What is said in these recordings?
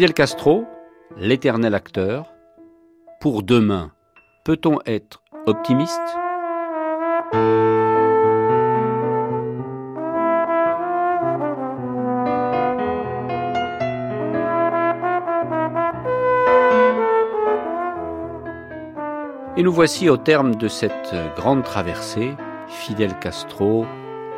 Fidel Castro, l'éternel acteur, pour demain, peut-on être optimiste? Et nous voici au terme de cette grande traversée, Fidel Castro,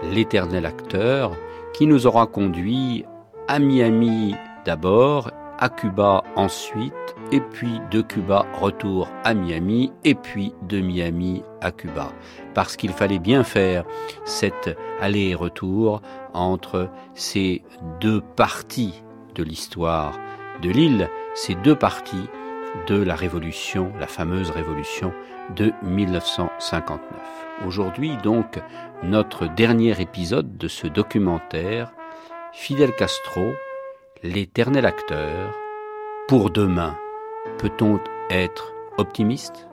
l'éternel acteur, qui nous aura conduit à Miami d'abord, à Cuba ensuite, et puis de Cuba retour à Miami, et puis de Miami à Cuba. Parce qu'il fallait bien faire cet aller et retour entre ces deux parties de l'histoire de l'île, ces deux parties de la révolution, la fameuse révolution de 1959. Aujourd'hui donc, notre dernier épisode de ce documentaire, Fidel Castro, l'éternel acteur, pour demain, peut-on être optimiste?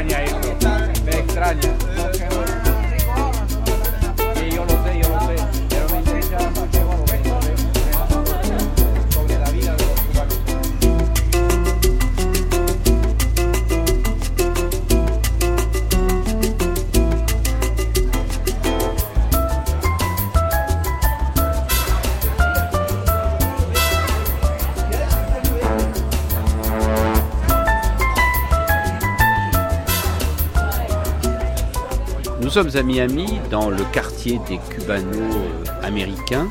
Nous sommes à Miami, dans le quartier des cubano-américains,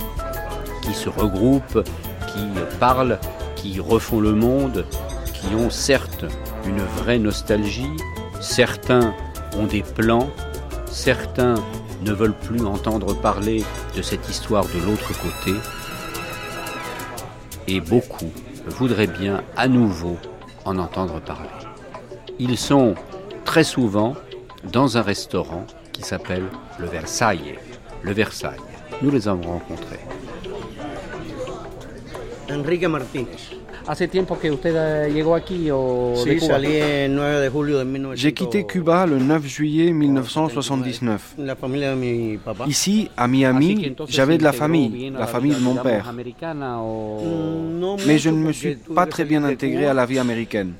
qui se regroupent, qui parlent, qui refont le monde, qui ont certes une vraie nostalgie, certains ont des plans, certains ne veulent plus entendre parler de cette histoire de l'autre côté, et beaucoup voudraient bien à nouveau en entendre parler. Ils sont très souvent dans un restaurant qui s'appelle le Versailles. Le Versailles. Nous les avons rencontrés. Enrique Martínez. ¿Hace tiempo que usted llegó aquí o de Sí, Cuba? salí el 9 de julio de 1900. J'ai quitté Cuba le 9 juillet 1979. La familia de mi papá. Ici, à Miami, j'avais de la famille, la famille de mon père. Mm, Mais je ne me suis pas très bien intégré à la vie américaine.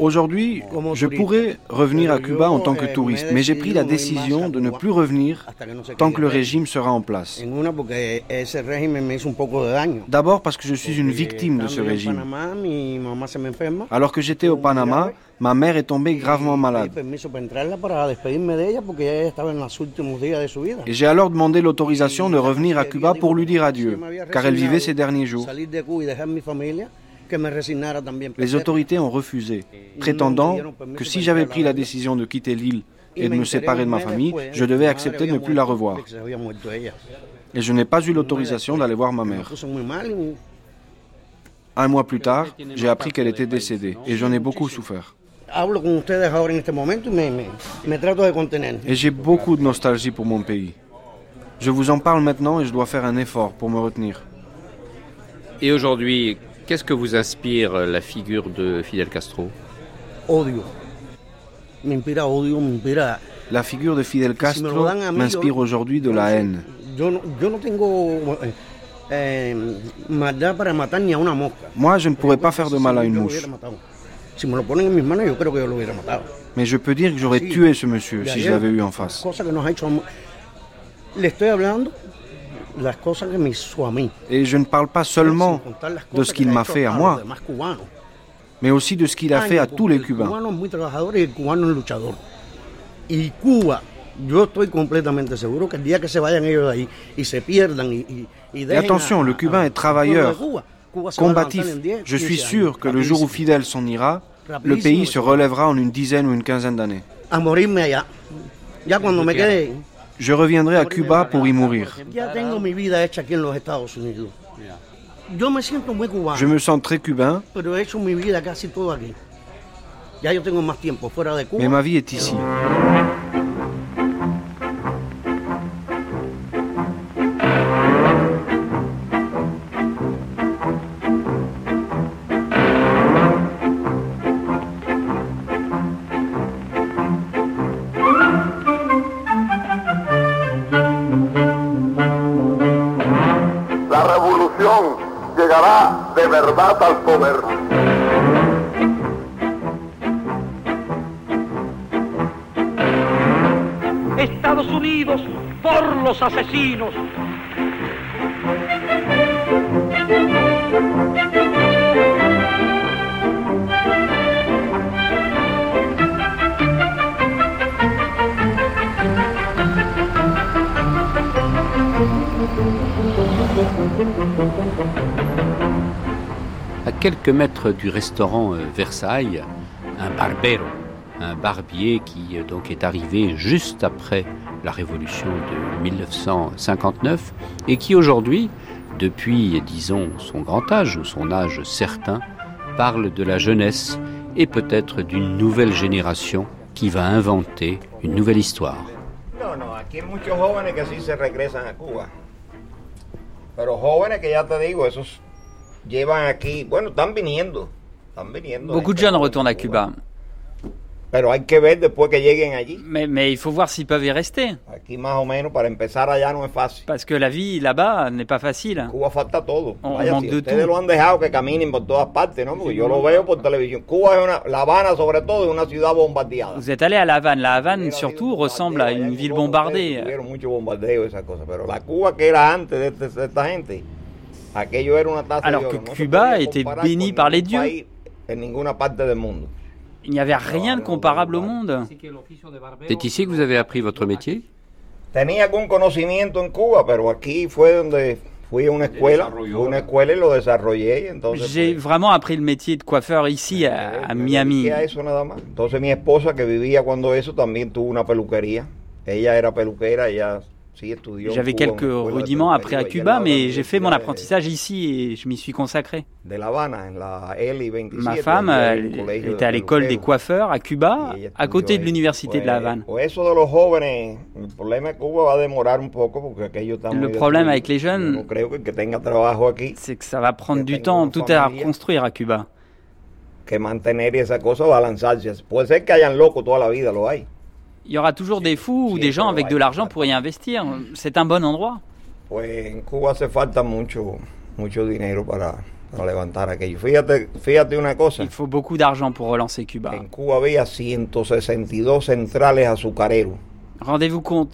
Aujourd'hui, je pourrais revenir à Cuba en tant que eh, touriste, mais j'ai pris la décision de ne plus revenir tant que le régime sera en place. D'abord parce que je suis une victime de ce régime. Alors que j'étais au Panama, ma mère est tombée gravement malade. Et j'ai alors demandé l'autorisation de revenir à Cuba pour lui dire adieu, car elle vivait ses derniers jours. Les autorités ont refusé, prétendant que si j'avais pris la décision de quitter l'île et de me séparer de ma famille, je devais accepter de ne plus la revoir. Et je n'ai pas eu l'autorisation d'aller voir ma mère. Un mois plus tard, j'ai appris qu'elle était décédée et j'en ai beaucoup souffert. Et j'ai beaucoup de nostalgie pour mon pays. Je vous en parle maintenant et je dois faire un effort pour me retenir. Et aujourd'hui, qu'est-ce que vous inspire la figure de Fidel Castro? La figure de Fidel Castro m'inspire aujourd'hui de la haine. Eh. Moi, je ne pourrais pas faire de mal à une mouche. Mais je peux dire que j'aurais tué ce monsieur si je l'avais eu en face. Et je ne parle pas seulement de ce qu'il m'a fait à moi, mais aussi de ce qu'il a fait à tous les Cubains. Cuba, yo estoy completamente seguro que el día que se vayan ellos de ahí y se pierdan y Et attention, le Cubain al est travailleur. combatif. Je suis sûr que le jour où Fidel s'en ira, le pays se relèvera en une dizaine ou une quinzaine d'années. Je reviendrai à Cuba pour y mourir. Je me sens très cubain, mais ma vie est ici. Al poder. Estados Unidos por los asesinos. Quelques mètres du restaurant euh, Versailles, un barbero, un barbier qui euh, donc est arrivé juste après la révolution de 1959 et qui aujourd'hui, depuis disons son grand âge ou son âge certain, parle de la jeunesse et peut-être d'une nouvelle génération qui va inventer une nouvelle histoire. Non, non, llevan aquí, bueno, están viniendo, están viniendo. Beaucoup de jeunes retournent à Cuba. Pero hay que ver después que lleguen allí. Mais, mais il faut voir s'ils peuvent y rester. Aquí más o menos para empezar allá no es fácil. Parce que la vie là-bas n'est pas facile. Cuba falta todo. On Vaya, manque si de ustedes tout. lo han dejado que caminen por todas partes, ¿no? Porque yo lo veo por televisión. Cuba es una, La Habana sobre todo es una ciudad bombardeada. Vous êtes allé à La Havane. La Havane, surtout, ressemble à une ville bombardée. Tuvieron mucho bombardeo esas cosas. Pero la Cuba que era antes de, este- de esta gente, Alors de que Cuba était béni par les dieux. Il n'y avait rien de comparable au monde. C'est ici que vous avez appris votre métier? Tenía algún conocimiento en Cuba, pero aquí fue donde fui a una escuela, fui a una escuela y lo desarrollé. y Entonces, J'ai pues, vraiment appris le métier de coiffeur ici à, à me Miami. J'avais quelques rudiments appris à Cuba, mais j'ai fait mon apprentissage ici et je m'y suis consacré. De, de La Habana, en la Eli 27. Ma femme elle, était à l'école des coiffeurs à Cuba, à côté de l'université de La Havane. Le problème avec les jeunes- C'est que ça va prendre du temps, tout est à reconstruire à Cuba. que mantener esa cosa. Puede ser que hayan toda la vida, lo hay. Il y aura toujours des fous ou des gens avec de l'argent pour y investir. C'est un bon endroit. Pues en Cuba hace falta mucho, mucho dinero para, para levantar aquello. Fíjate, fíjate una cosa. Il faut beaucoup d'argent pour relancer Cuba. En Cuba había 162 centrales azucareros. Rendez-vous compte,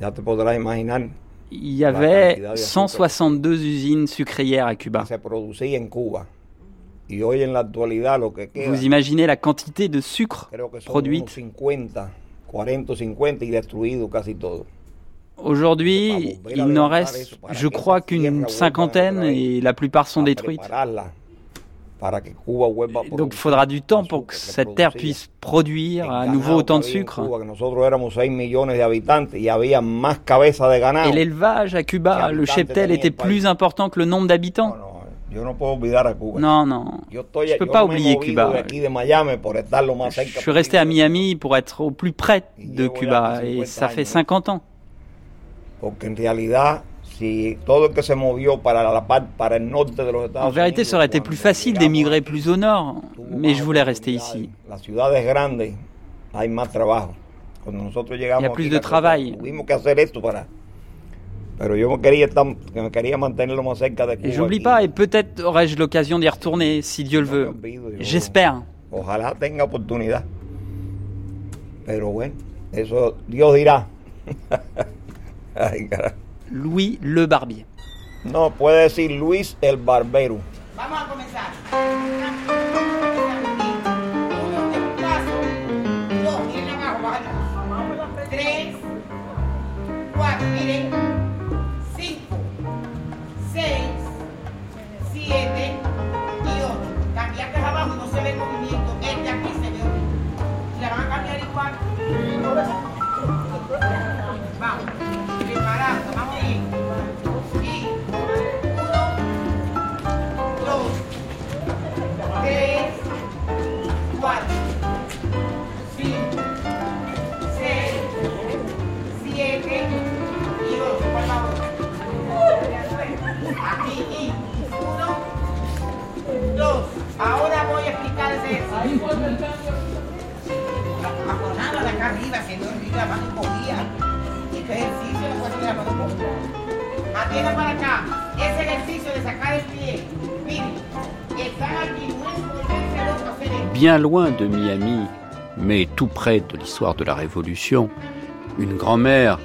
Ya te podrás imaginar il y avait quantidad de 162 usines sucrières à Cuba. se producía en Cuba. Y hoy en la actualidad lo que queda, Vous imaginez la quantité de sucre produite unos 50, 40 o 50 y destruido casi todo. Aujourd'hui, il n'en reste, je crois, qu'une cinquantaine et la plupart sont détruites. Donc il faudra du temps pour que cette terre puisse produire à nouveau autant de sucre. Cuba, que nosotros éramos 6 millones de habitantes y había más cabezas de ganado. Et l'élevage à Cuba, le cheptel était plus important que le nombre No, d'habitants. Yo no puedo olvidar a Cuba. Non, non. Yo estoy, Je peux yo pas oublier Cuba. Je suis resté à Miami pour être au plus près de Cuba et ça fait 50 ans. En vérité, ça aurait été plus facile d'émigrer plus au nord, mais je voulais rester ici. Il y a plus de travail. Tuvimos que hacer esto para... Pero yo me quería, me quería mantener lo más cerca de Cuba. Et j'oublie pas, et peut-être aurai-je l'occasion d'y retourner, si Dieu le veut. J'espère. Ojalá tenga oportunidad. Pero bueno, eso Dios dirá. Ay, carajo. Louis Le Barbier. No, puede decir Luis el Barbero. Vamos a comenzar. Miren Bien loin de Miami, mais tout près de l'histoire de la Révolution, une grand-mère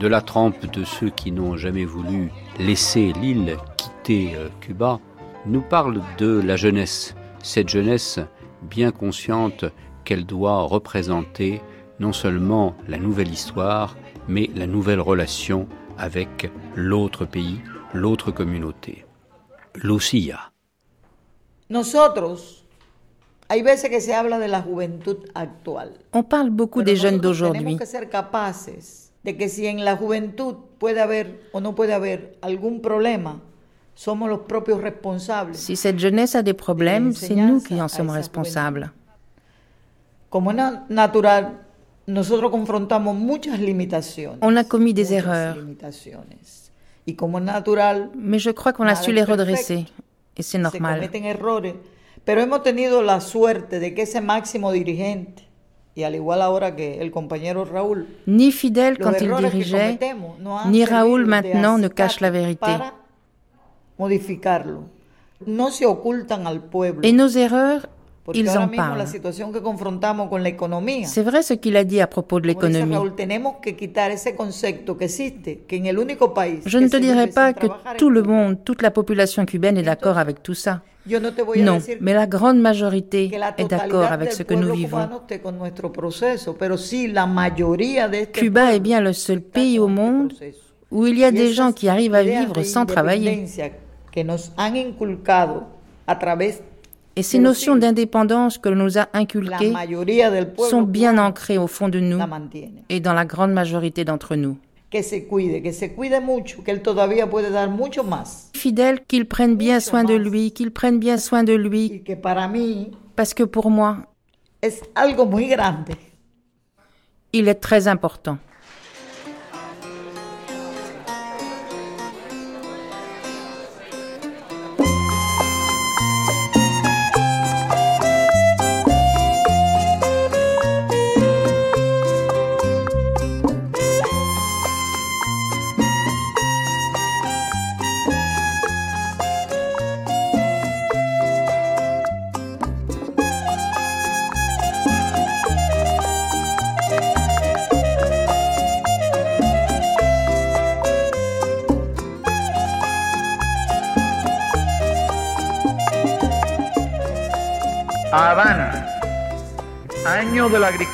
de la trempe de ceux qui n'ont jamais voulu laisser l'île, quitter euh, Cuba, nous parle de la jeunesse, cette jeunesse bien consciente qu'elle doit représenter non seulement la nouvelle histoire, mais la nouvelle relation avec l'autre pays, l'autre communauté. Lucía. Nosotros, On parle beaucoup des jeunes d'aujourd'hui. De que si en la juventud puede haber o no puede haber algún problema, somos los propios responsables. Si cette jeunesse a des problèmes, c'est nous qui en sommes responsables. Como es na- natural, nosotros confrontamos muchas limitaciones. On a commis des erreurs, limitaciones. Y como es natural, mais je crois qu'on a su es les redresser. Et c'est se normal. cometen errores, pero hemos tenido la suerte de que ese máximo dirigente, y al igual ahora que el compañero Raúl, Ni Fidel quand il dirigeait, ni de maintenant ne cache la vérité. para modificarlo. No se ocultan al pueblo. Et nos erreurs, ils en parlent. C'est vrai ce qu'il a dit à propos de l'économie. Je ne te dirai pas que tout le monde, toute la population cubaine est d'accord avec tout ça. Non, mais la grande majorité est d'accord avec ce que nous vivons. Cuba est bien le seul pays au monde où il y a des gens qui arrivent à vivre sans travailler. Et ces notions d'indépendance que l'on nous a inculquées sont bien ancrées au fond de nous et dans la grande majorité d'entre nous. Fidèle, qu'il prenne bien soin de lui, qu'il prenne bien soin de lui, parce que pour moi, il est très important.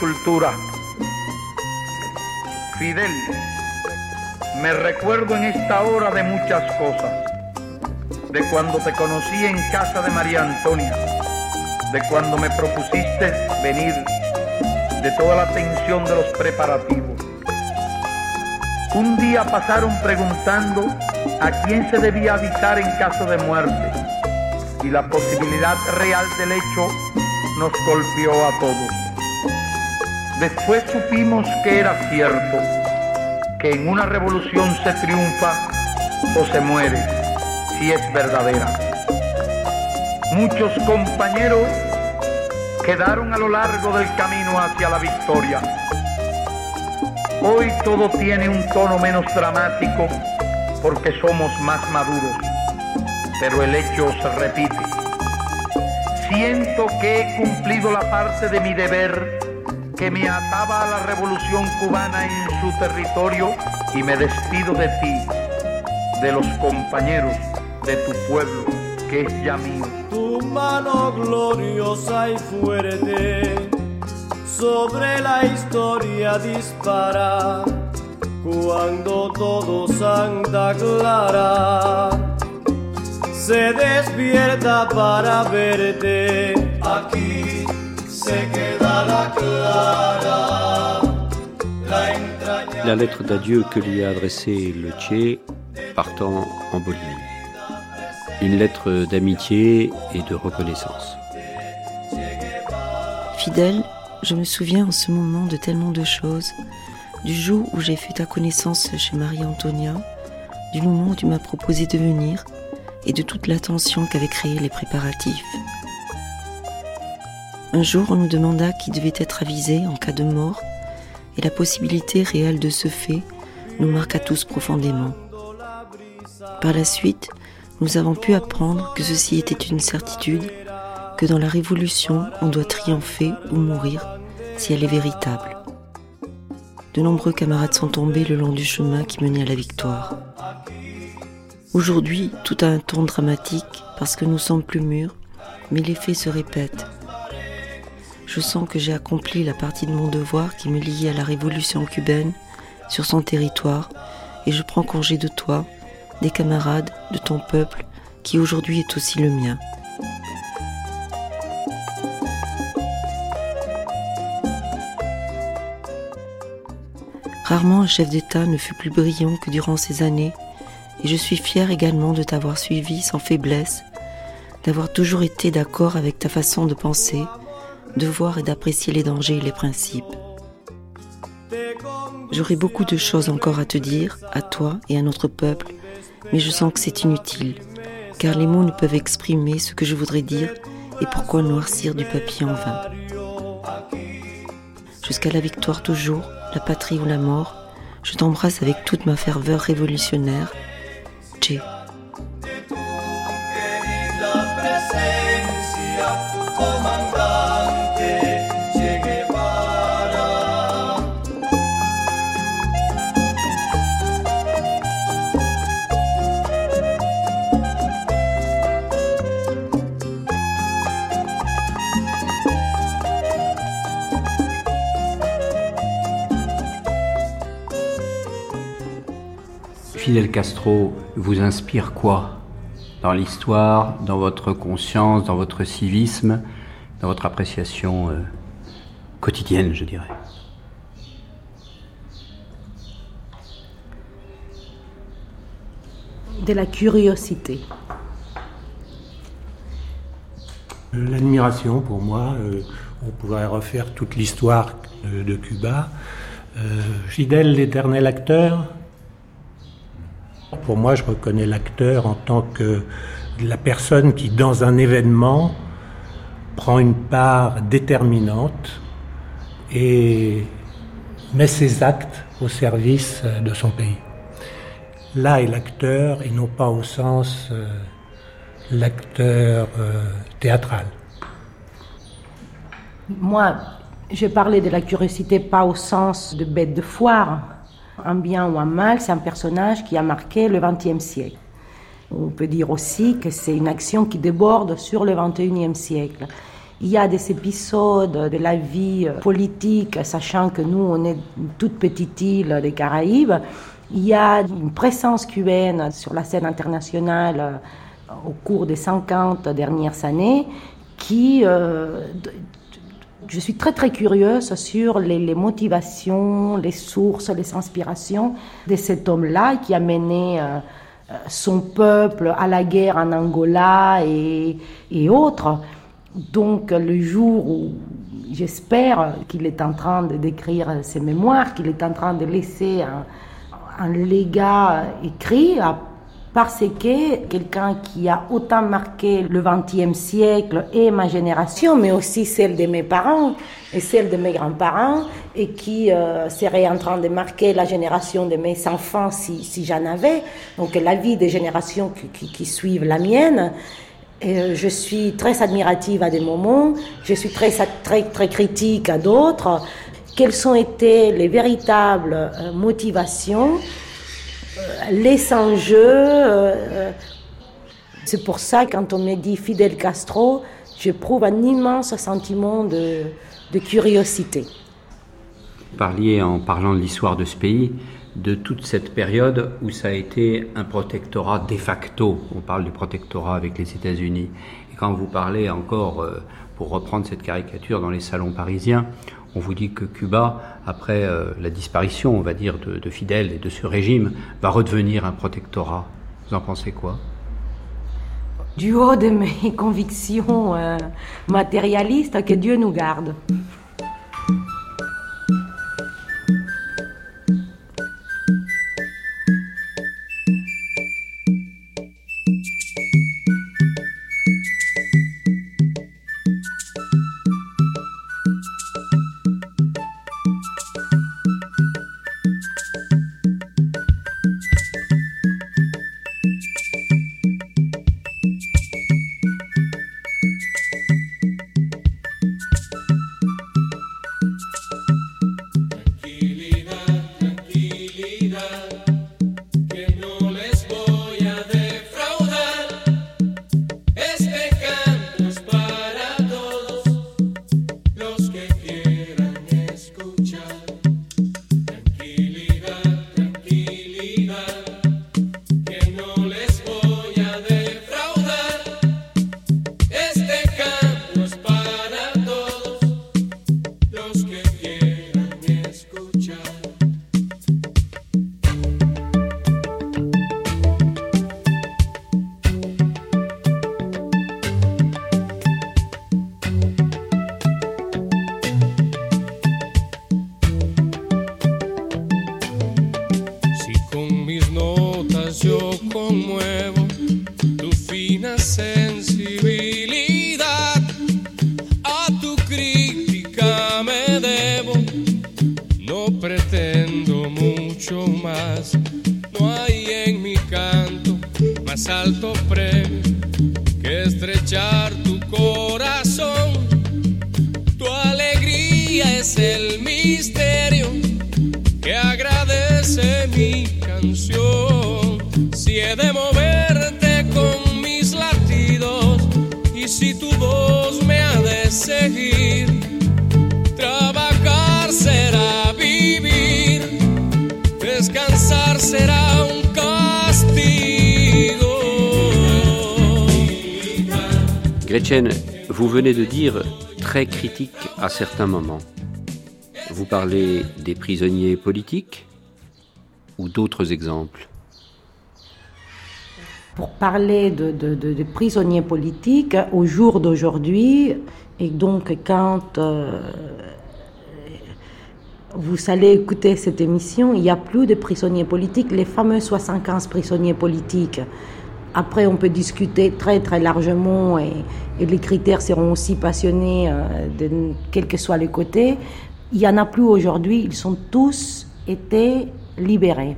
Agricultura. Fidel, me recuerdo en esta hora de muchas cosas. De cuando te conocí en casa de María Antonia, de cuando me propusiste venir, de toda la tensión de los preparativos. Un día pasaron preguntando a quién se debía avisar en caso de muerte y la posibilidad real del hecho nos golpeó a todos. Después supimos que era cierto, que en una revolución se triunfa o se muere, si es verdadera. Muchos compañeros quedaron a lo largo del camino hacia la victoria. Hoy todo tiene un tono menos dramático porque somos más maduros pero el hecho se repite. Siento que he cumplido la parte de mi deber que me ataba a la revolución cubana en su territorio y me despido de ti, de los compañeros, de tu pueblo, que es ya mío. Tu mano gloriosa y fuerte sobre la historia dispara cuando todo Santa Clara se despierta para verte. Aquí se queda la clara. La lettre d'adieu que lui a adressée le Tché partant en Bolivie. Une lettre d'amitié et de reconnaissance. Fidèle, je me souviens en ce moment de tellement de choses. Du jour où j'ai fait ta connaissance chez Marie-Antonia, du moment où tu m'as proposé de venir et de toute l'attention qu'avaient créé les préparatifs. Un jour, on nous demanda qui devait être avisé en cas de mort, et la possibilité réelle de ce fait nous marqua tous profondément. Par la suite, nous avons pu apprendre que ceci était une certitude, que dans la révolution, on doit triompher ou mourir si elle est véritable. De nombreux camarades sont tombés le long du chemin qui menait à la victoire. Aujourd'hui, tout a un ton dramatique parce que nous sommes plus mûrs, mais les faits se répètent. Je sens que j'ai accompli la partie de mon devoir qui me liait à la révolution cubaine sur son territoire et je prends congé de toi, des camarades, de ton peuple qui aujourd'hui est aussi le mien. Rarement un chef d'État ne fut plus brillant que durant ces années, et je suis fier également de t'avoir suivi sans faiblesse, d'avoir toujours été d'accord avec ta façon de penser, de voir et d'apprécier les dangers et les principes. J'aurais beaucoup de choses encore à te dire, à toi et à notre peuple, mais je sens que c'est inutile, car les mots ne peuvent exprimer ce que je voudrais dire et pourquoi noircir du papier en vain. Jusqu'à la victoire toujours, la patrie ou la mort, je t'embrasse avec toute ma ferveur révolutionnaire. Fidel Castro vous inspire quoi dans l'histoire, dans votre conscience, dans votre civisme, dans votre appréciation euh, quotidienne, je dirais? De la curiosité. L'admiration pour moi, euh, on pourrait refaire toute l'histoire de Cuba. Euh, Fidel, l'éternel acteur, pour moi, je reconnais l'acteur en tant que la personne qui, dans un événement, prend une part déterminante et met ses actes au service de son pays. Là est l'acteur et non pas au sens euh, l'acteur euh, théâtral. Moi, je parlais de la curiosité pas au sens de bête de foire, un bien ou un mal, c'est un personnage qui a marqué le XXe siècle. On peut dire aussi que c'est une action qui déborde sur le XXIe siècle. Il y a des épisodes de la vie politique, sachant que nous, on est une toute petite île des Caraïbes. Il y a une présence cubaine sur la scène internationale au cours des 50 dernières années qui euh, je suis très très curieuse sur les, motivations, les sources, les inspirations de cet homme-là qui a mené euh, euh, son peuple à la guerre en Angola et, autres. Donc le jour où j'espère qu'il est en train d'écrire ses mémoires, qu'il est en train de laisser un, un légat écrit parce que quelqu'un qui a autant marqué le XXe siècle et ma génération, mais aussi celle de mes parents et celle de mes grands-parents, et qui euh, serait en train de marquer la génération de mes enfants si, si j'en avais, donc la vie des générations qui, qui, suivent la mienne. Euh, je suis très admirative à des moments, je suis très, très, très critique à d'autres. Quelles ont été les véritables euh, motivations les enjeux. Euh, c'est pour ça, quand on me dit Fidel Castro, j'éprouve un immense sentiment de, curiosité. Vous parliez, en parlant de l'histoire de ce pays, de toute cette période où ça a été un protectorat de facto. On parle du protectorat avec les États-Unis. Et quand vous parlez encore, euh, pour reprendre cette caricature dans les salons parisiens, on vous dit que Cuba, après euh, la disparition, on va dire, de, Fidel et de ce régime, va redevenir un protectorat. Vous en pensez quoi? Du haut de mes convictions euh, matérialistes, que Dieu nous garde. Si he de moverte con mis latidos y si tu voz me ha de seguir, trabajar será vivir, descansar será un Gretchen, vous venez de dire très critique à certains moments. Vous parlez des prisonniers politiques ou d'autres exemples Pour parler de, prisonniers politiques, au jour d'aujourd'hui, et donc quand euh, vous allez écouter cette émission, il n'y a plus de prisonniers politiques, les fameux 75 prisonniers politiques après, on peut discuter très très largement et, les critères seront aussi passionnés, euh, de, quel que soit le côté. Il n'y en a plus aujourd'hui, ils sont tous été libérés.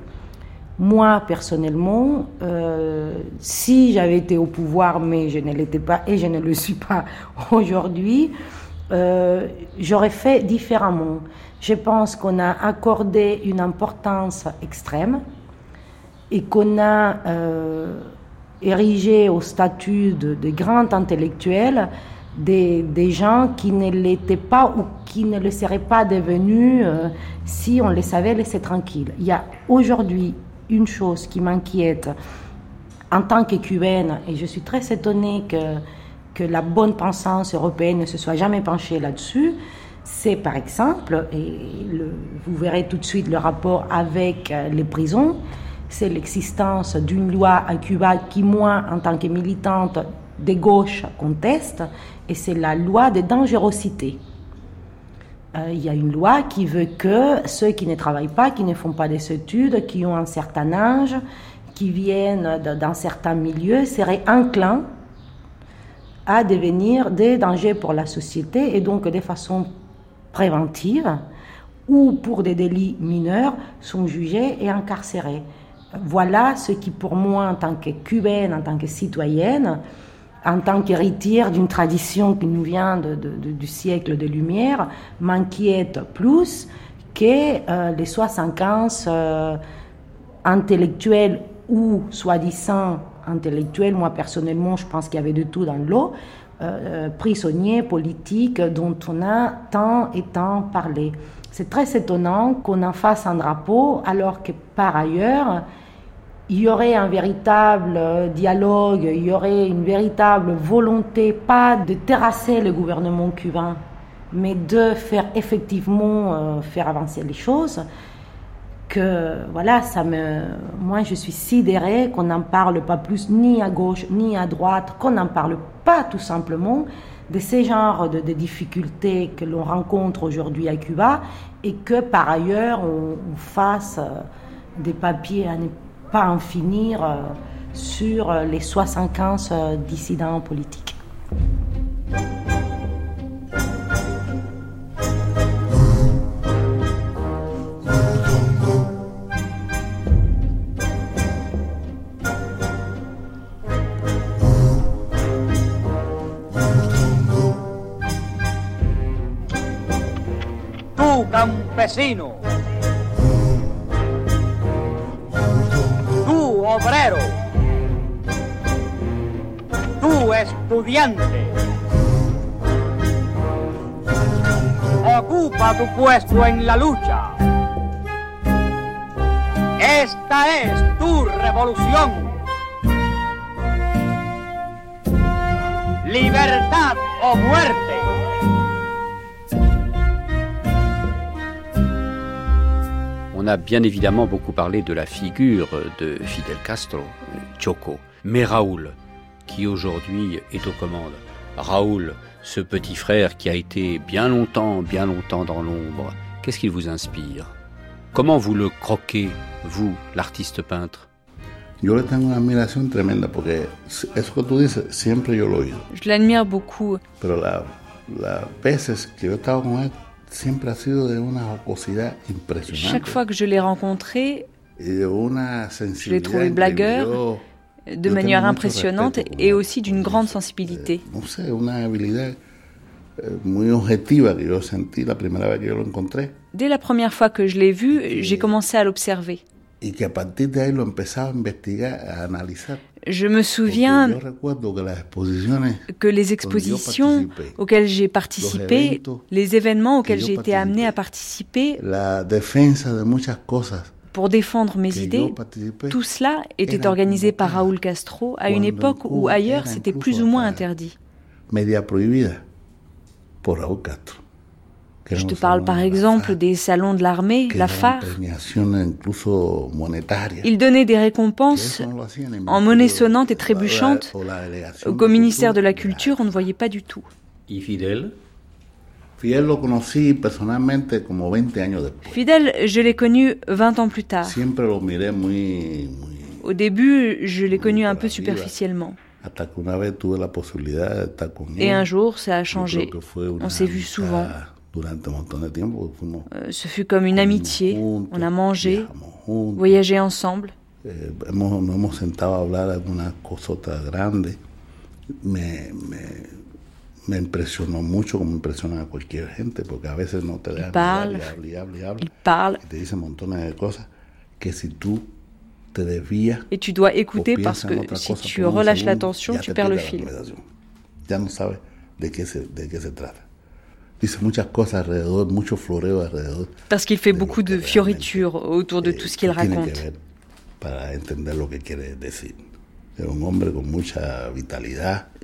Moi, personnellement, euh, si j'avais été au pouvoir, mais je ne l'étais pas et je ne le suis pas aujourd'hui, euh, j'aurais fait différemment. Je pense qu'on a accordé une importance extrême et qu'on a érigé au statut de, grand intellectuel des, des, gens qui ne l'étaient pas ou qui ne le seraient pas devenus euh, si on les savait laisser tranquilles. Il y a aujourd'hui une chose qui m'inquiète en tant que cubaine, et je suis très étonnée que, que la bonne pensance européenne ne se soit jamais penchée là-dessus, c'est par exemple, et vous verrez tout de suite le rapport avec euh, les prisons, c'est l'existence d'une loi à Cuba qui, moi, en tant que militante de gauche, conteste, et c'est la loi de dangerosité. Euh, il y a une loi qui veut que ceux qui ne travaillent pas, qui ne font pas des études, qui ont un certain âge, qui viennent d'un certain milieu, seraient enclins à devenir des dangers pour la société et donc de façon préventive ou pour des délits mineurs sont jugés et incarcérés. Voilà ce qui, pour moi, en tant que cubaine, en tant que citoyenne, en tant qu'héritière d'une tradition qui nous vient du siècle de Lumière, m'inquiète plus que euh, les 75 euh, intellectuels ou soi-disant intellectuels, moi personnellement je pense qu'il y avait de tout dans l'eau, euh, prisonniers politiques dont on a tant et tant parlé. C'est très étonnant qu'on en fasse un drapeau alors que par ailleurs, il y aurait un véritable dialogue, il y aurait une véritable volonté, pas de terrasser le gouvernement cubain, mais de faire effectivement euh, faire avancer les choses. Que voilà, ça me, moi je suis sidérée qu'on n'en parle pas plus ni à gauche ni à droite, qu'on n'en parle pas tout simplement de ces genres de, difficultés que l'on rencontre aujourd'hui à Cuba et que par ailleurs on, fasse euh, des papiers à pas en finir euh, sur euh, les 75 dissidents politiques. Obrero. Tú, estudiante. Ocupa tu puesto en la lucha. Esta es tu revolución. Libertad o muerte. On a bien évidemment beaucoup parlé de la figure de Fidel Castro, Choco, mais Raoul, qui aujourd'hui est aux commandes. Raoul, ce petit frère qui a été bien longtemps, bien longtemps dans l'ombre, qu'est-ce qu'il vous inspire? Comment vous le croquez, vous, l'artiste peintre? Je l'admire beaucoup. Pero la, la veces que yo estaba con él, siempre ha sido de una jocosidad impresionante. Chaque fois que je l'ai rencontré, je l'ai trouvé blagueur de manière impressionnante et aussi d'une grande sensibilité. eh, que que lo encontré Dès la première fois que je l'ai vu, j'ai commencé à l'observer. Je me souviens que les expositions auxquelles j'ai participé, les événements auxquels j'ai été amené à participer pour défendre mes idées, tout cela était organisé par Raúl Castro à une époque où ailleurs c'était plus ou moins interdit. media prohibida por Raúl Castro. Je te parle par exemple des salons de l'armée, la FARC. Ils donnaient des récompenses en monnaie sonnante et trébuchante qu'au ministère de la Culture on ne voyait pas du tout. ¿Y Fidel? Fidel lo conocí personalmente como 20 años después. Fidel, je l'ai connu 20 ans plus tard. Au début, je l'ai connu un peu superficiellement. Et un jour, ça a changé. On s'est vu souvent. Durante de tiempo fuimos Euh, Ce fut comme une amitié. On a mangé, voyagé ensemble. eh, hemos, nos hemos sentado a hablar algunas cosotas grandes. Me, me, me impresionó mucho como impresiona a cualquier gente, porque a veces no te dejan parle, hablar y. Il parle Y te dice montones de cosas que si tú te desvías et tu dois écouter parce que si cosa tu relâches l'attention, tu perds le fil. Ya no sabes de qué se, de qué se trata. Dice muchas cosas alrededor, mucho floreo alrededor. Parce qu'il fait beaucoup de fioritures autour de tout ce qu'il raconte.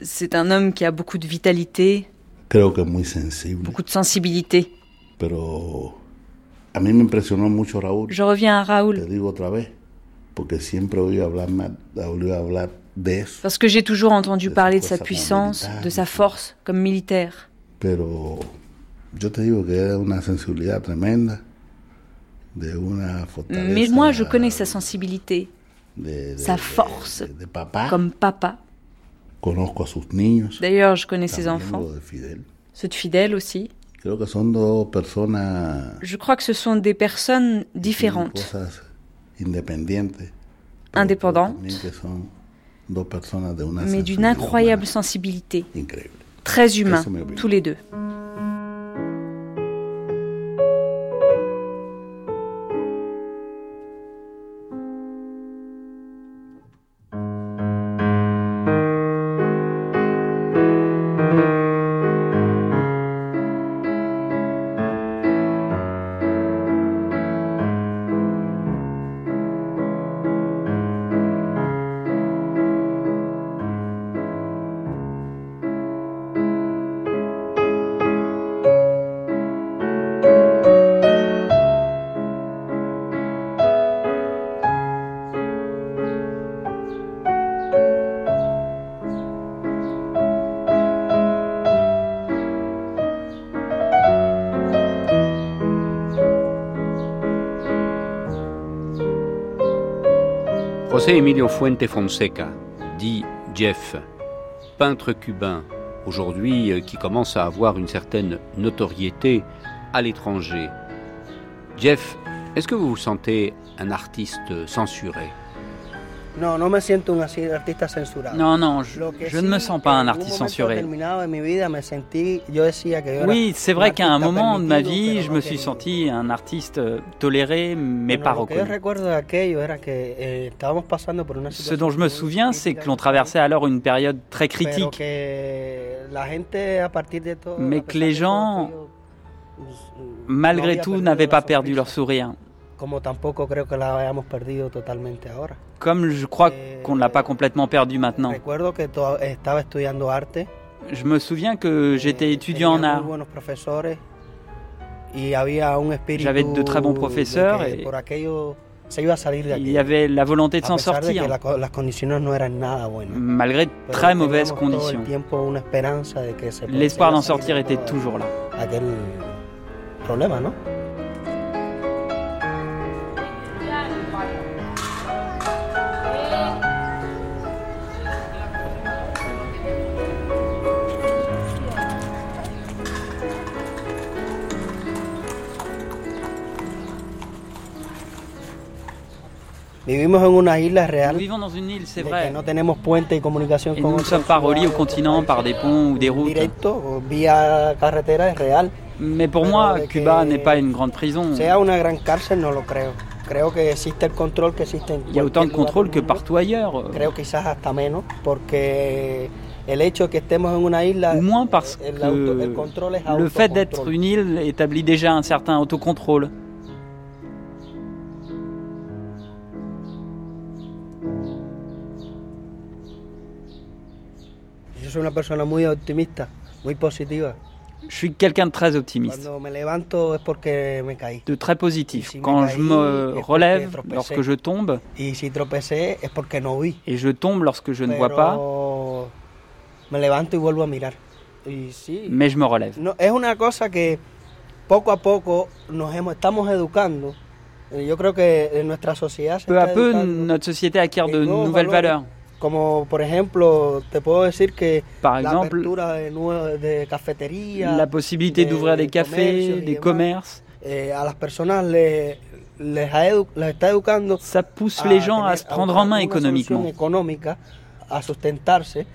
C'est un homme qui a beaucoup de vitalité, creo que es muy sensible, beaucoup de sensibilité. pero a mí me impresionó mucho Raúl. Je reviens à Te Raoul, digo otra vez, porque siempre he oído hablar más, he oído hablar de eso, parce que j'ai toujours entendu parler de sa puissance, de sa force comme militaire. pero yo te digo que es una sensibilidad tremenda, de una fortaleza Mais moi, je connais sa sensibilité, de, de- sa force de papa. comme papa. Conozco a sus niños, D'ailleurs, je connais ses enfants, de Fidel. ceux de Fidèle aussi. Je crois que ce sont des personnes différentes, indépendantes, mais d'une incroyable sensibilité. Très humains, tous les deux. José Emilio Fuente Fonseca, dit Jeff, peintre cubain, aujourd'hui euh, qui commence à avoir une certaine notoriété à l'étranger. Jeff, est-ce que vous vous sentez un artiste censuré? No, no me siento un artista censurado. Non, non, je, ne me sens pas un artiste censuré. Oui, c'est vrai qu'à un moment de ma vie, je no me suis senti un artiste euh, toléré, mais pas reconnu. eh, Ce dont je me souviens, c'est que l'on traversait alors une période très critique, mais que les gens, aquello, malgré tout, n'avaient pas perdu leur sourire. Como tampoco creo que la hayamos perdido totalmente ahora. Comme je crois qu'on ne l'a pas complètement perdu maintenant. Recuerdo que to- estaba estudiando arte, Je me souviens que j'étais étudiant en art. J'avais de très bons professeurs et il y avait la volonté de s'en sortir, malgré très mauvaises conditions. L'espoir d'en sortir était toujours là. Aquel problema, Vivimos en una isla real. Nous vivons dans une île, c'est vrai. No tenemos puente y comunicación Et nous ne sommes pas reliés au continent par des ponts ou des routes. Directo, vía carretera es real. Mais pour moi, Cuba n'est pas une grande prison. Sea una gran cárcel, no lo creo. Creo que existe el control que existe en Il y a autant de contrôle que partout ailleurs. Creo quizás hasta menos, porque Ou moins parce que le fait d'être une île établit déjà un certain autocontrôle. soy una persona muy optimista, muy positiva. Je suis quelqu'un de très optimiste. De très positif. Quand je me relève, lorsque je tombe, et je tombe lorsque je ne vois pas, mais je me relève. Es una cosa que poco a poco nos estamos educando. Eh, yo creo que. Peu à peu, notre société acquiert de nouvelles valeurs. Como por ejemplo, te puedo decir que Par exemple, apertura de, de cafeterías, La possibilité de d'ouvrir des comercios cafés, des demás, commerces, eh, a las personas les, les, edu- les está educando ça pousse les gens à se prendre en main économiquement. económica, a sustentarse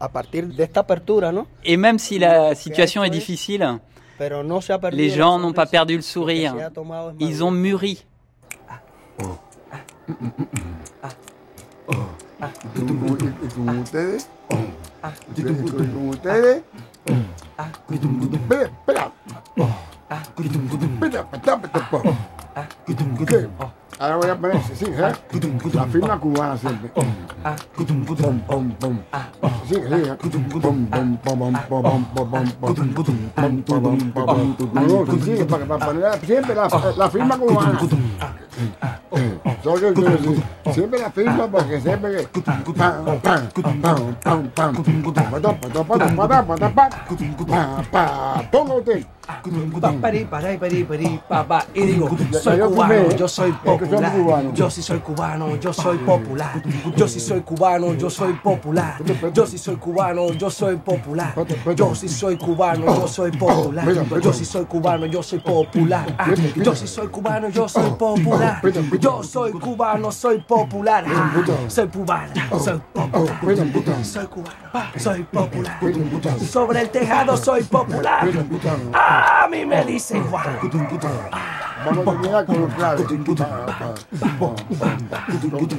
a partir de esta apertura, ¿no? Et même si la situation est difficile, Pero no se ha perdido les gens n'ont pas perdu le Lo que sourire. se ha tomado es Ils ont mûri. ¿Y con, y- y con ustedes? ¿Y con ustedes? Espera, espera. Espera, espera, espera. Ahora voy a poner, sí, ¿sabes? La firma cubana siempre. Sí, sí. sí para poner siempre la, firma cubana. Solo siempre la firma porque siempre que... Pongo. Parí, parí, parí, parí, papá. Y digo, soy cubano, yo soy popular. Yo sí soy cubano, yo soy popular. Yo sí soy cubano, yo soy popular. Yo sí soy cubano, yo soy popular. Yo sí soy cubano, yo soy popular. Yo sí soy cubano, yo soy popular. Ah, Yo sí soy cubano, yo soy popular. Yo soy cubano, soy popular. Ah, Soy cubano, soy popular. Soy cubano, soy popular. Sobre el tejado soy popular. A mí me dicen Juan. Vamos a terminar con los claves.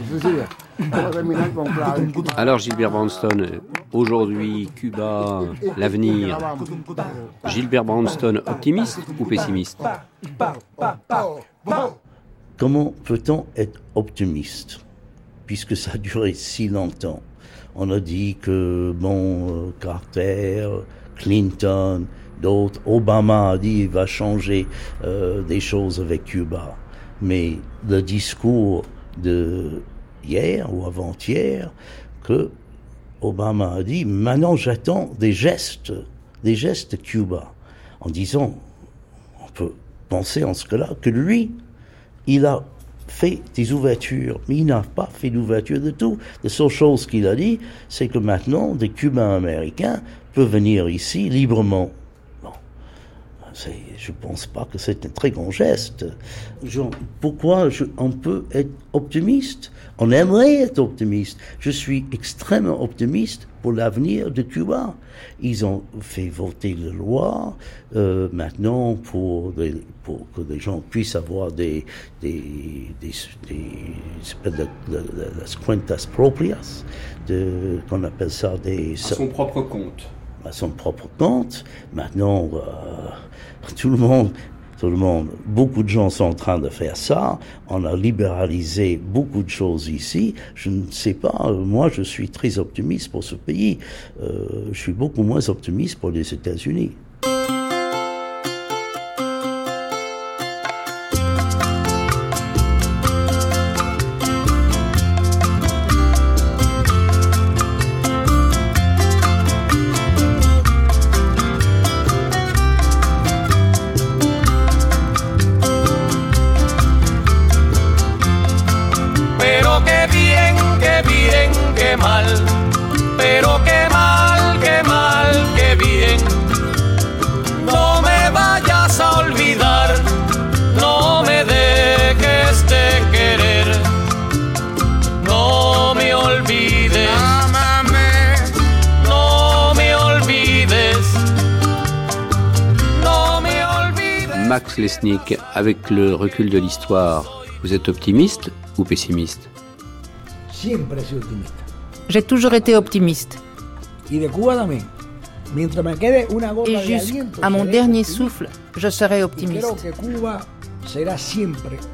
Cecilia, vamos a terminar con claves. Alors Gilbert Branston, euh, aujourd'hui Cuba, l'avenir. Gilbert Branston, optimiste ou pessimiste? Comment peut-on être optimiste puisque ça a duré si longtemps? On a dit que, bon, euh, Carter, Clinton, d'autres, Obama a dit il va changer euh, des choses avec Cuba. Mais le discours de hier ou avant-hier, que Obama a dit maintenant j'attends des gestes, des gestes de Cuba, en disant, on peut penser en ce cas-là que lui, il a fait des ouvertures, mais il n'a pas fait d'ouverture de tout. La seule chose qu'il a dit, c'est que maintenant, des Cubains américains peuvent venir ici librement. Je pense pas que c'est un très grand geste. Pourquoi on peut être optimiste? On aimerait être optimiste. Je suis extrêmement optimiste pour l'avenir de Cuba. Ils ont fait voter la loi euh, maintenant pour, que les gens puissent avoir des, des, des, des- la- la- la- las cuentas propias, de, qu'on appelle ça des... À son propre compte. À son propre compte. Maintenant, euh, tout le monde, tout le monde, beaucoup de gens sont en train de faire ça. On a libéralisé beaucoup de choses ici. Je ne sais pas, euh, moi je suis très optimiste pour ce pays. Euh, je suis beaucoup moins optimiste pour les États-Unis. Avec le recul de l'histoire, vous êtes optimiste ou pessimiste? J'ai toujours été optimiste. Et jusqu'à mon dernier souffle, je serai optimiste.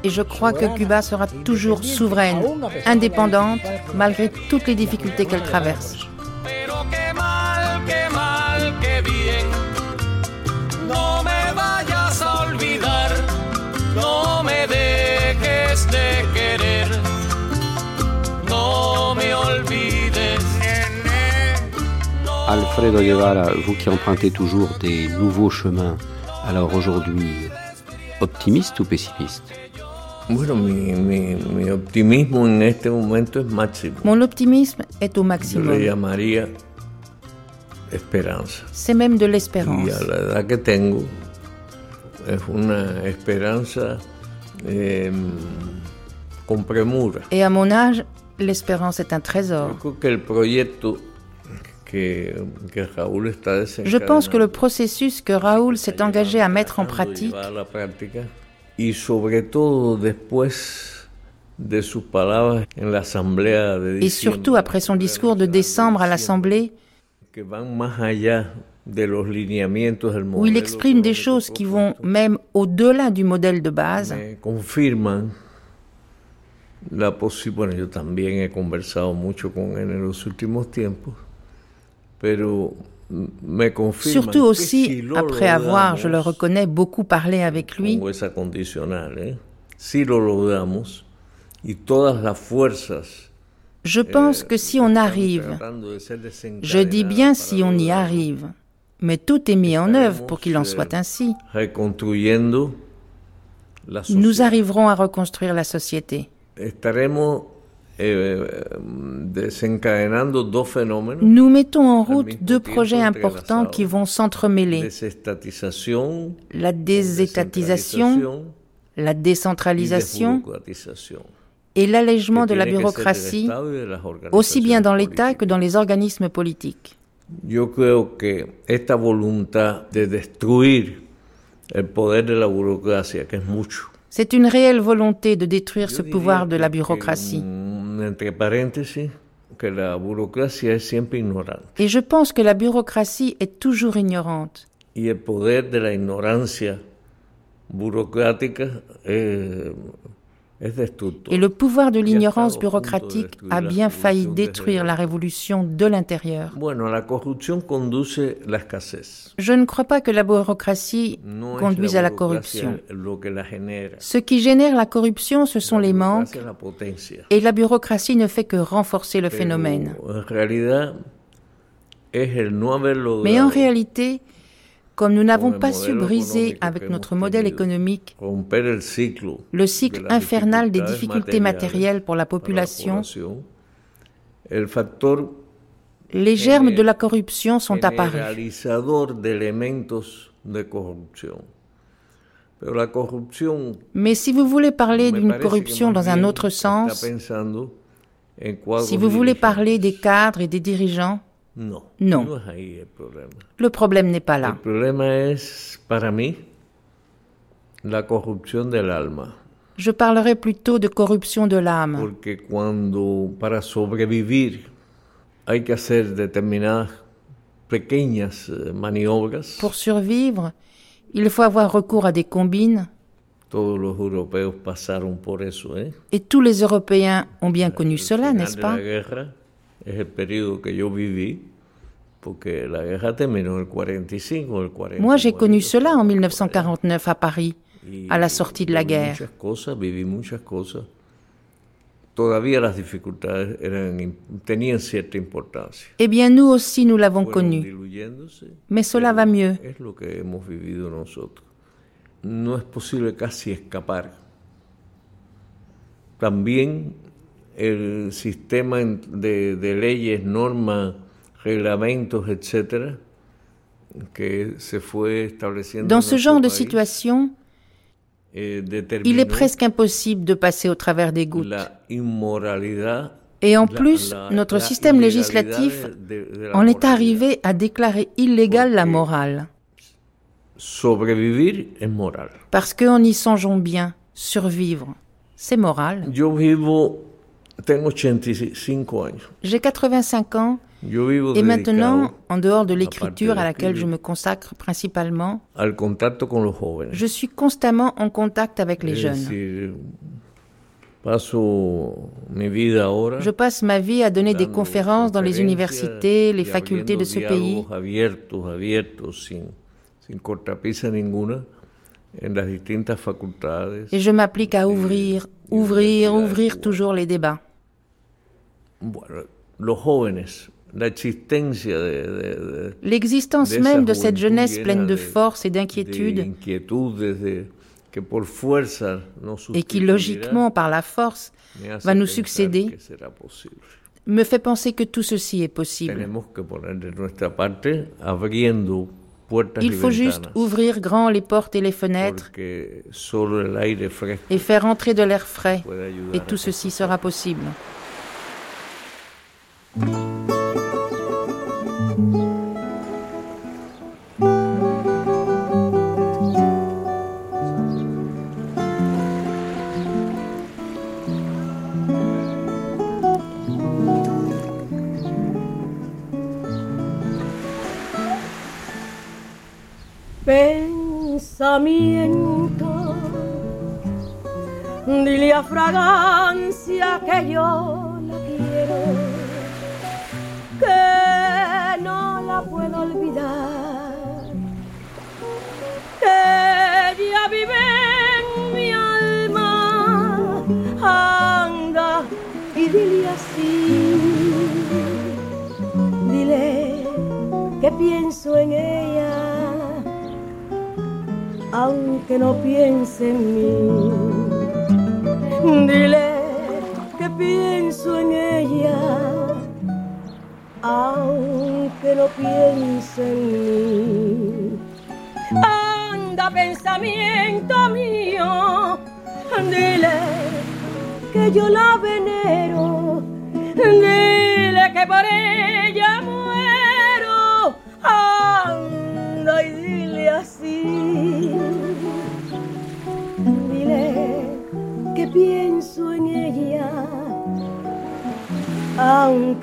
Et je crois que Cuba sera toujours souveraine, indépendante, malgré toutes les difficultés qu'elle traverse. Alfredo Guevara, vous qui empruntez toujours des nouveaux chemins, alors aujourd'hui, optimiste ou pessimiste? Mon optimisme est au maximum. Yo le llamaría esperanza. C'est même de l'espérance. Et à mon âge, l'espérance est un trésor. Je pense que le processus que Raoul s'est engagé à mettre en pratique et surtout après son discours de décembre à l'Assemblée, où il exprime des choses qui vont même au-delà du modèle de base, Surtout aussi, après avoir, je le reconnais, beaucoup parlé avec lui, ¿eh? Je pense que si on arrive, je dis bien si on y arrive, mais tout est mis en œuvre pour qu'il en soit ainsi, reconstruyendo la nous arriverons à reconstruire la société. eh. Nous mettons en route deux projets importants qui vont s'entremêler. La désétatisation, la décentralisation et l'allègement de la bureaucratie, aussi bien dans l'État que dans les organismes politiques. Yo creo que esta voluntad de destruir el poder de la burocracia, que es mucho, C'est une réelle volonté de détruire ce pouvoir de la bureaucratie. mm, entre paréntesis, que la burocracia es siempre ignorante. Et je pense que la bureaucratie est toujours ignorante. Y el poder de la ignorancia burocrática eh. Et le pouvoir de l'ignorance bureaucratique a bien failli détruire la révolution de l'intérieur. Je ne crois pas que la bureaucratie conduise à la corruption. Ce qui génère la corruption, ce sont les manques, et la bureaucratie ne fait que renforcer le phénomène. Mais en réalité, comme nous n'avons pas su briser avec notre modèle économique le cycle infernal des difficultés matérielles pour la population, les germes de la corruption sont apparus. la corrupción Mais si vous voulez parler d'une corruption dans un autre sens, si vous voulez parler des cadres et des dirigeants, No, Non. le problème n'est pas là. problema es, para mí, la corrupción del alma. Je parlerai plutôt de corruption de l'âme. Porque cuando para sobrevivir hay que hacer determinadas pequeñas maniobras, Pour survivre, il faut avoir recours à des combines, todos los europeos pasaron por eso, ¿eh? et tous les Européens ont bien connu cela, n'est-ce pas? la guerra es el periodo que yo viví, porque la guerra terminó en el 45, el 40. Moi, j'ai connu cela en 1949 à Paris, à la sortie de la guerre. Eh bien, nous aussi, nous l'avons connu. Mais cela va mieux. No es posible casi escapar. También el sistema de, de leyes, normas, reglamentos, etcétera, que se fue estableciendo Dans ce genre de situation, eh, il est presque impossible de passer au travers des gouttes. Et en plus, la- notre système législatif de- en est arrivé à déclarer illégale la morale. sobrevivir es moral. Parce qu'en y songeant bien, survivre, c'est moral. Yo vivo, tengo 85 años. J'ai 85 ans et maintenant, en dehors de l'écriture à laquelle je me consacre principalement, je suis constamment en contact avec les Es jeunes. Je passe ma vie à donner des conférences dans les universités, les facultés de ce pays. Et je m'applique à ouvrir, ouvrir, ouvrir toujours les débats. Bueno, los jóvenes, L'existence même de cette jeunesse pleine de force et de d'inquiétude, et qui logiquement, par la force, va nous succéder, me fait penser que tout ceci est possible. Il faut juste ouvrir grand les portes et les fenêtres et faire entrer de l'air frais, et tout ceci sera possible. Pensamiento, dile a fragancia que yo la puedo olvidar, ella vive en mi alma, anda y dile así, dile que pienso en ella aunque no piense en mí. Dile que pienso en ella, aunque no piense en mí. Anda pensamiento mío, dile que yo la venero, dile que por ella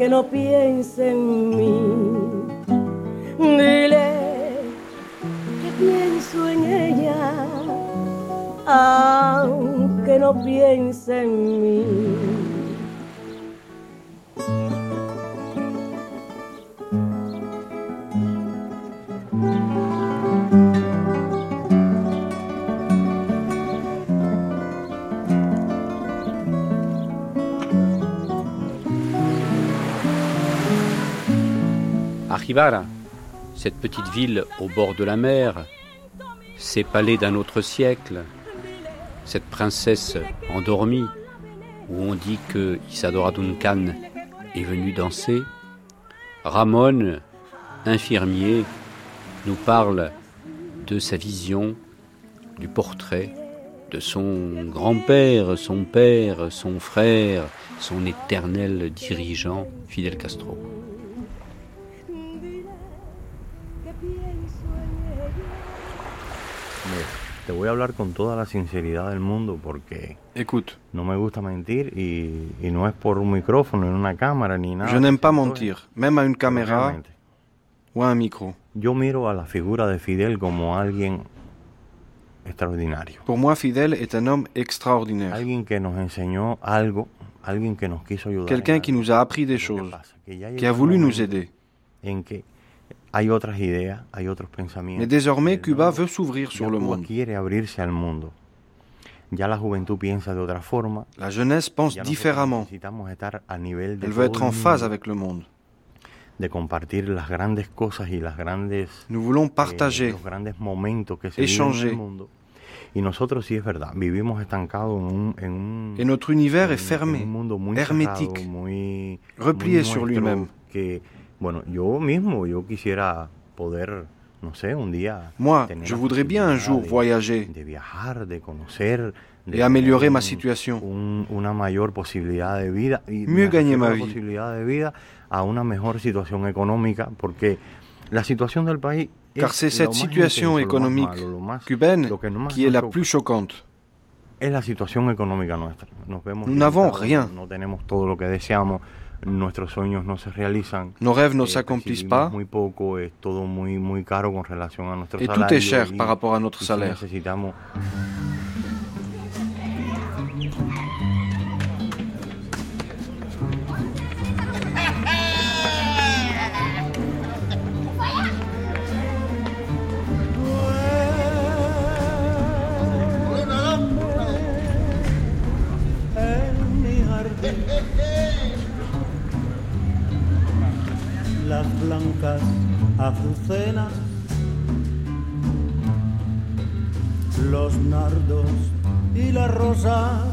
aunque no piense en mí. Dile que pienso en ella, aunque no piense en mí. Cette petite ville au bord de la mer, ces palais d'un autre siècle, cette princesse endormie, où on dit que Isadora Duncan est venue danser, Ramon, infirmier, nous parle de sa vision, du portrait de son grand-père, son père, son frère, son éternel dirigeant, Fidel Castro. Te voy a hablar con toda la sinceridad del mundo porque Écoute, no me gusta mentir y, y no es por un micrófono, en una cámara ni nada. je n'aime pas mentir, même à une caméra à un micro. Yo miro a la figura de Fidel como alguien extraordinario. Pour moi, Fidel est un homme extraordinaire. Alguien que nos enseñó algo, alguien que nos quiso ayudar. Quelqu'un qui nous a appris des choses, qui a voulu nous aider. En que Mais désormais, Cuba veut s'ouvrir sur le monde. la juventud piensa de otra forma. La jeunesse pense différemment. Elle veut être en phase avec le monde. Nous voulons eh, partager, échanger. Et notre univers est fermé, hermétique, replié sur lui-même. Bueno, yo mismo yo quisiera poder, no sé, un día Moi, je la voudrais bien un jour de- voyager de viajar, de conocer, de et améliorer ma situation. un- una mayor posibilidad de vida y Mieux gagner ma a la vie. posibilidad de vida a una mejor situación económica porque la situación del país car c'est cette situation économique cubaine qui est la plus choquante. Nous n'avons rien. Nos rêves ne s'accomplissent pas. Et tout est cher par rapport à notre salaire. Blancas azucenas, los nardos y la rosa.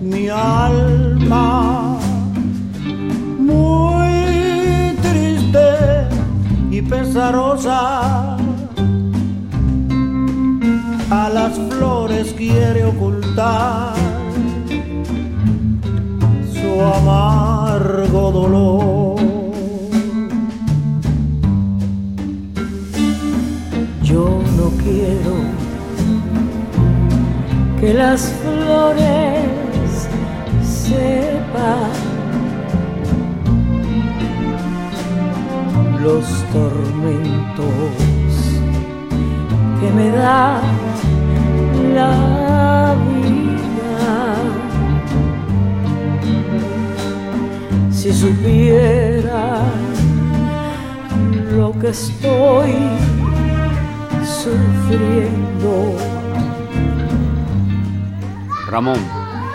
Mi alma muy triste y pesarosa a las flores quiere ocultar amargo dolor. Yo no quiero que las flores sepan los tormentos supiera lo que estoy sufriendo. Ramon,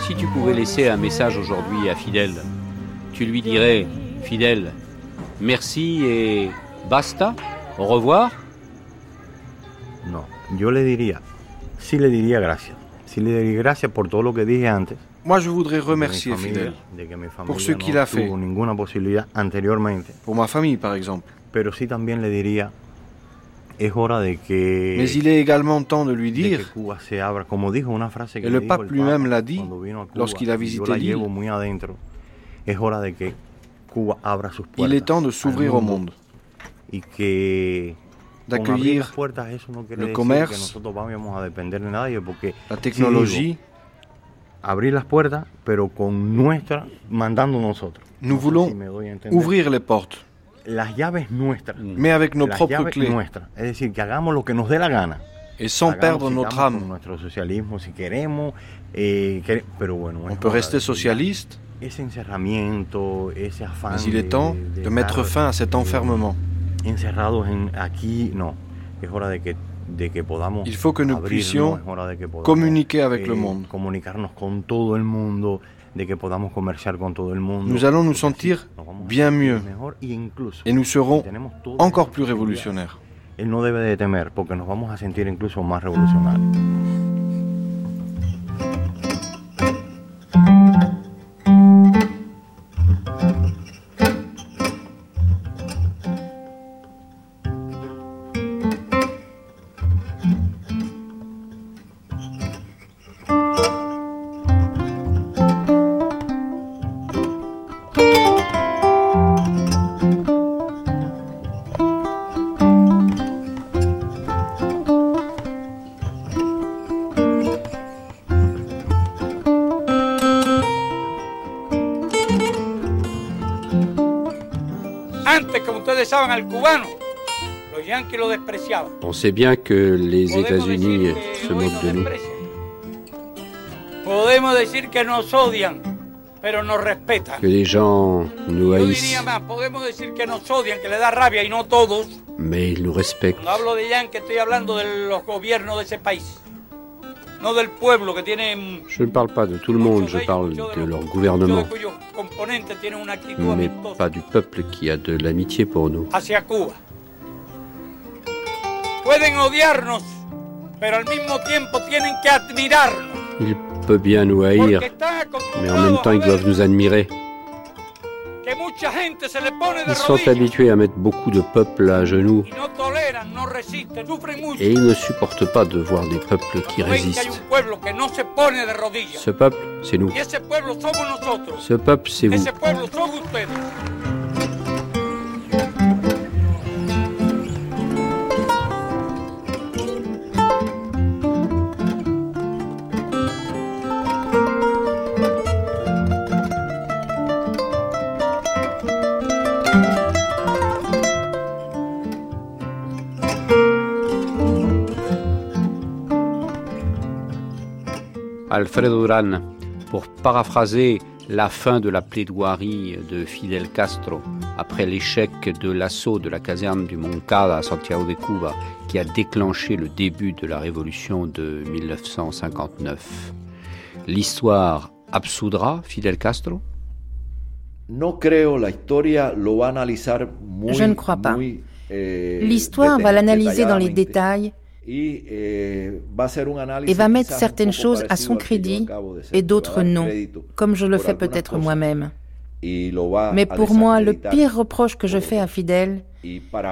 si tu pouvais laisser un message aujourd'hui à Fidel, tu lui dirais, Fidel, merci et basta, au revoir? No, yo le diría, sí le diría gracias. Sí le diría gracias por todo lo que dije antes. Moi, je voudrais remercier Fidel pour ce qu'il a fait. Pour ma famille, par exemple. Mais il est également temps de lui dire, et le pape lui-même l'a dit lorsqu'il a visité l'île, il est temps de s'ouvrir au monde, d'accueillir le commerce, la technologie, abrir las puertas, pero con nuestra, mandando nosotros. Nous voulons ouvrir les portes. Las llaves nuestras. Mais avec nos las propres clés. Nuestras. Es decir, que hagamos lo que nos dé la gana. Et sans hagamos, perdre notre âme. Nuestro socialismo, si queremos, eh, quer... pero bueno. On peut rester socialiste. Ese encerramiento, ese afán. Mais il est temps de, de, de mettre fin à cet enfermement. Encerrados en aquí, no. Es hora de que Il faut que nous puissions communiquer avec le eh, monde. Nous allons nous sentir bien mieux et nous serons encore plus révolutionnaires. Él no debe de temer porque nos vamos a sentir incluso más revolucionarios. On sait bien que les États-Unis se moquent de nous. Que les gens nous haïssent. Mais ils nous respectent. Je ne parle pas de tout le monde, je parle de leur gouvernement. Mais pas du peuple qui a de l'amitié pour nous. Il peut bien nous haïr, mais en même temps ils doivent nous admirer. Ils sont habitués à mettre beaucoup de peuples à genoux et ils ne supportent pas de voir des peuples qui résistent. Ce peuple, c'est nous. Ce peuple, c'est vous. Alfredo Duran, pour paraphraser la fin de la plaidoirie de Fidel Castro après l'échec de l'assaut de la caserne du Moncada à Santiago de Cuba qui a déclenché le début de la révolution de 1959. L'histoire absoudra Fidel Castro? Je ne crois pas. Eh, L'histoire va l'analyser dans les détails et va mettre certaines choses à son crédit et d'autres non, comme je le fais peut-être moi-même. Mais pour moi, le pire reproche que je fais à Fidel,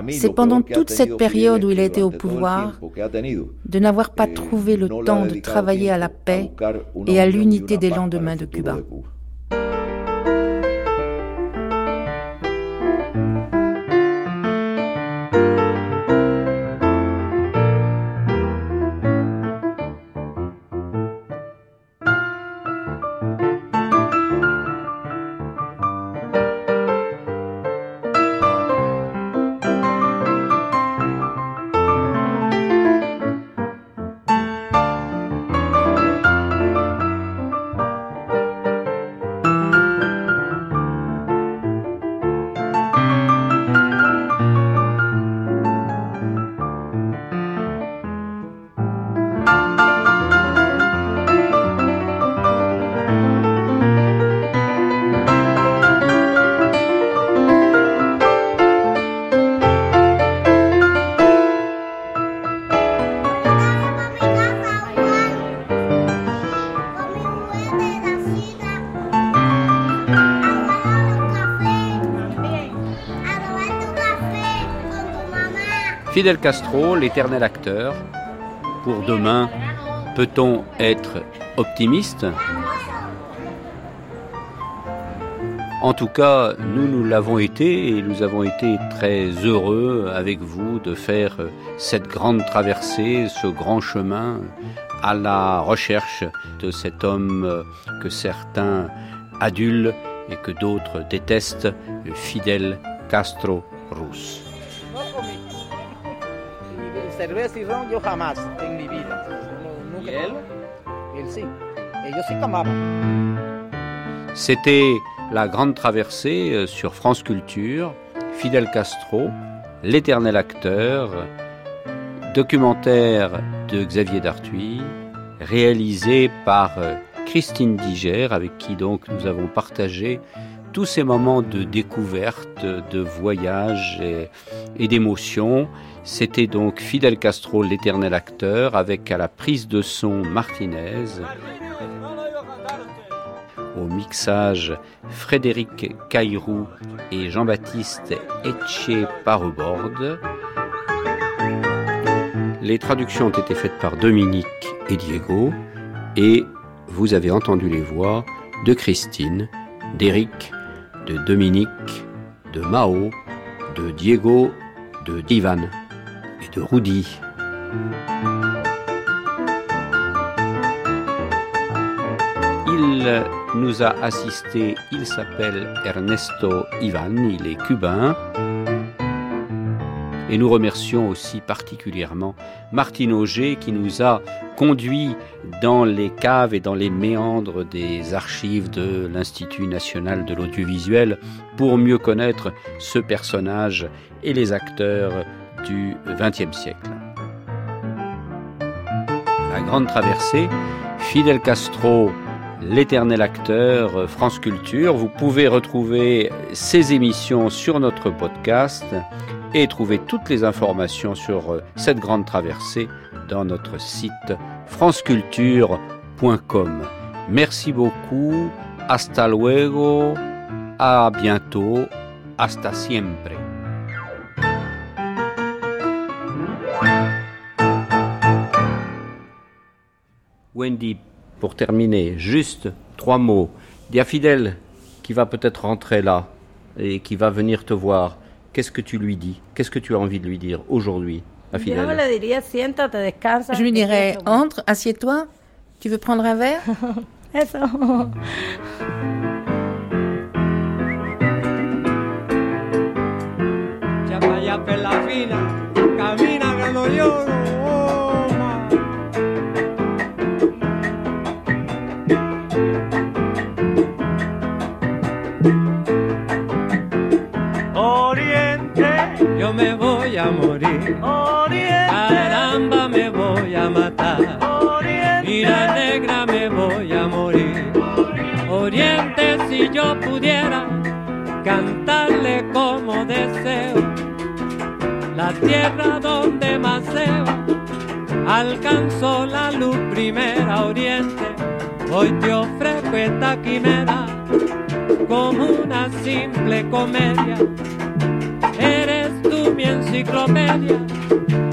c'est pendant toute cette période où il a été au pouvoir, de n'avoir pas trouvé le temps de travailler à la paix et à l'unité des lendemains de Cuba. Fidel Castro, l'éternel acteur. Pour demain, peut-on être optimiste? En tout cas, nous, nous l'avons été et nous avons été très heureux avec vous de faire cette grande traversée, ce grand chemin à la recherche de cet homme que certains adulent et que d'autres détestent, Fidel Castro Ruz. Cerveza y ron yo jamás en mi vida. Nunca ¿Y él? Él sí. Ellos sí tomaban. C'était la grande traversée euh, sur France Culture, Fidel Castro, l'éternel acteur, documentaire de Xavier Dartuy, réalisé par euh, Christine Diger, avec qui donc nous avons partagé tous ces moments de découverte, de voyage et, et d'émotion. C'était donc Fidel Castro, l'éternel acteur, avec à la prise de son Martinez, au mixage Frédéric Cairou et Jean-Baptiste Etche Pareborde. Les traductions ont été faites par Dominique et Diego et vous avez entendu les voix de Christine, d'Éric, de Dominique, de Mao, de Diego, de Divan de Rudy. Il nous a assisté, il s'appelle Ernesto Ivan, il est cubain. Et nous remercions aussi particulièrement Martine Auger qui nous a conduits dans les caves et dans les méandres des archives de l'Institut national de l'audiovisuel pour mieux connaître ce personnage et les acteurs du XXe siècle. La Grande Traversée, Fidel Castro, l'éternel acteur, France Culture. Vous pouvez retrouver ces émissions sur notre podcast et trouver toutes les informations sur cette grande traversée dans notre site franceculture.com. Merci beaucoup, hasta luego, à bientôt, hasta siempre. Wendy, pour terminer, juste trois mots. Dis à Fidèle qui va peut-être rentrer là et qui va venir te voir. Qu'est-ce que tu lui dis? Qu'est-ce que tu as envie de lui dire aujourd'hui à Fidèle Je lui dirais entre, assieds-toi. Tu veux prendre un verre? yo pudiera cantarle como deseo. La tierra donde maceo alcanzó la luz primera oriente. Hoy te ofrezco esta quimera como una simple comedia. Eres tú mi enciclopedia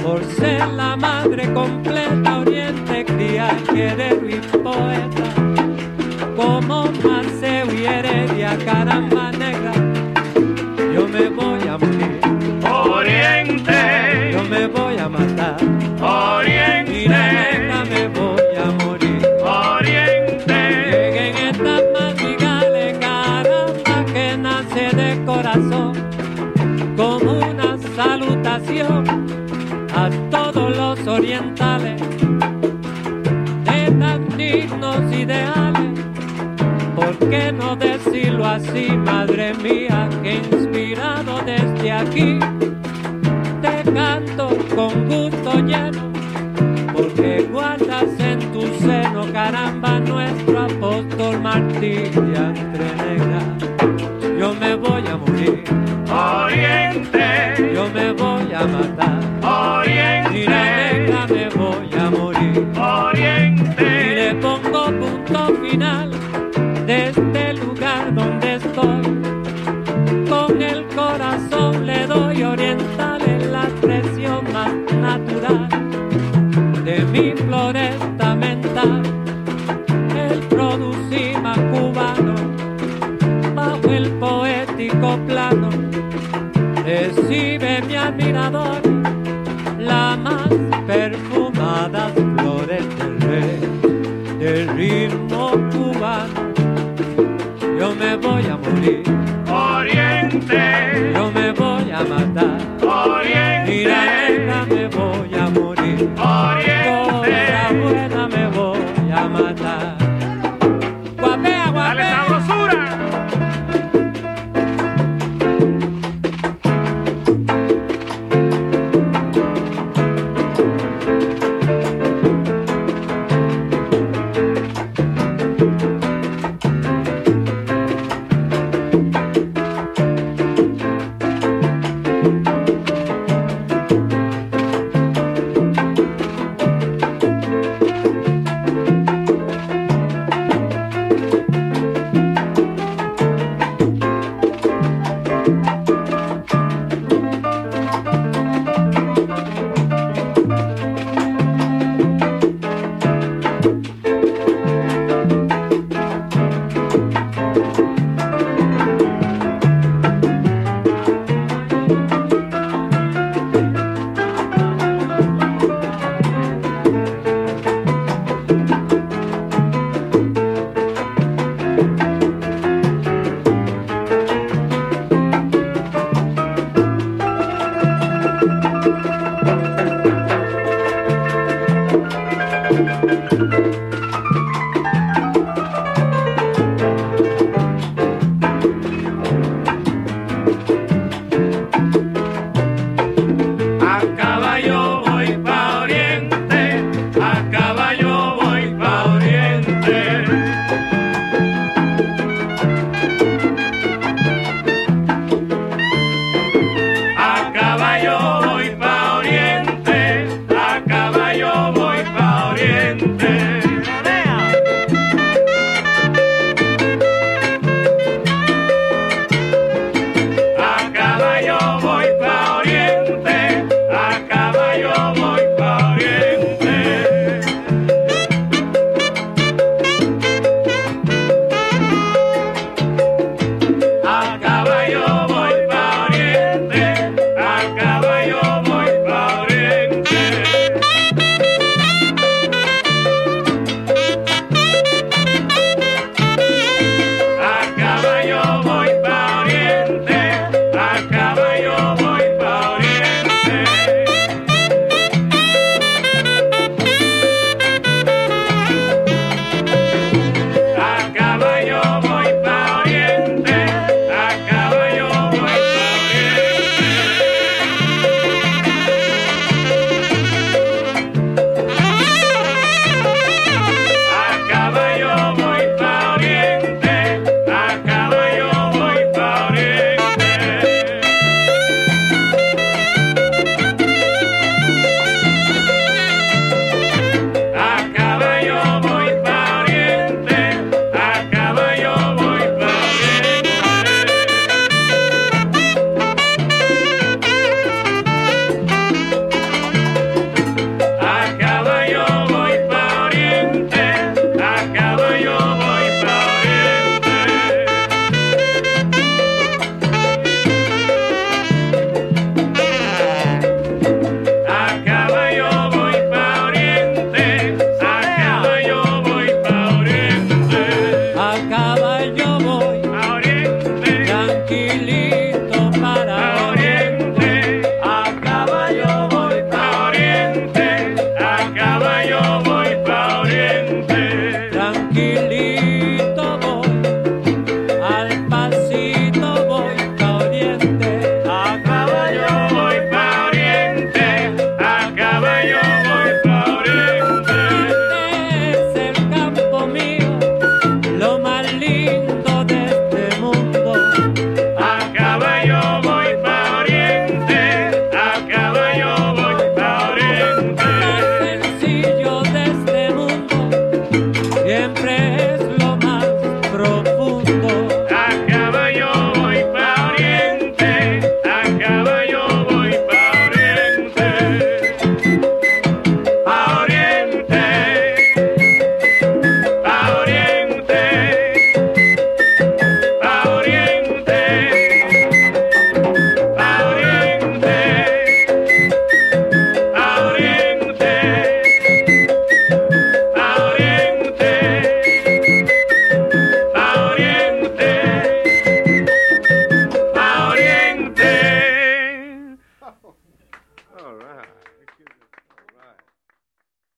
por ser la madre completa oriente cría guerrero y poeta como caramba negra, yo me voy. qué no decirlo así, madre mía, que inspirado desde aquí te canto con gusto lleno, porque guardas en tu seno, caramba, nuestro apóstol Martilla.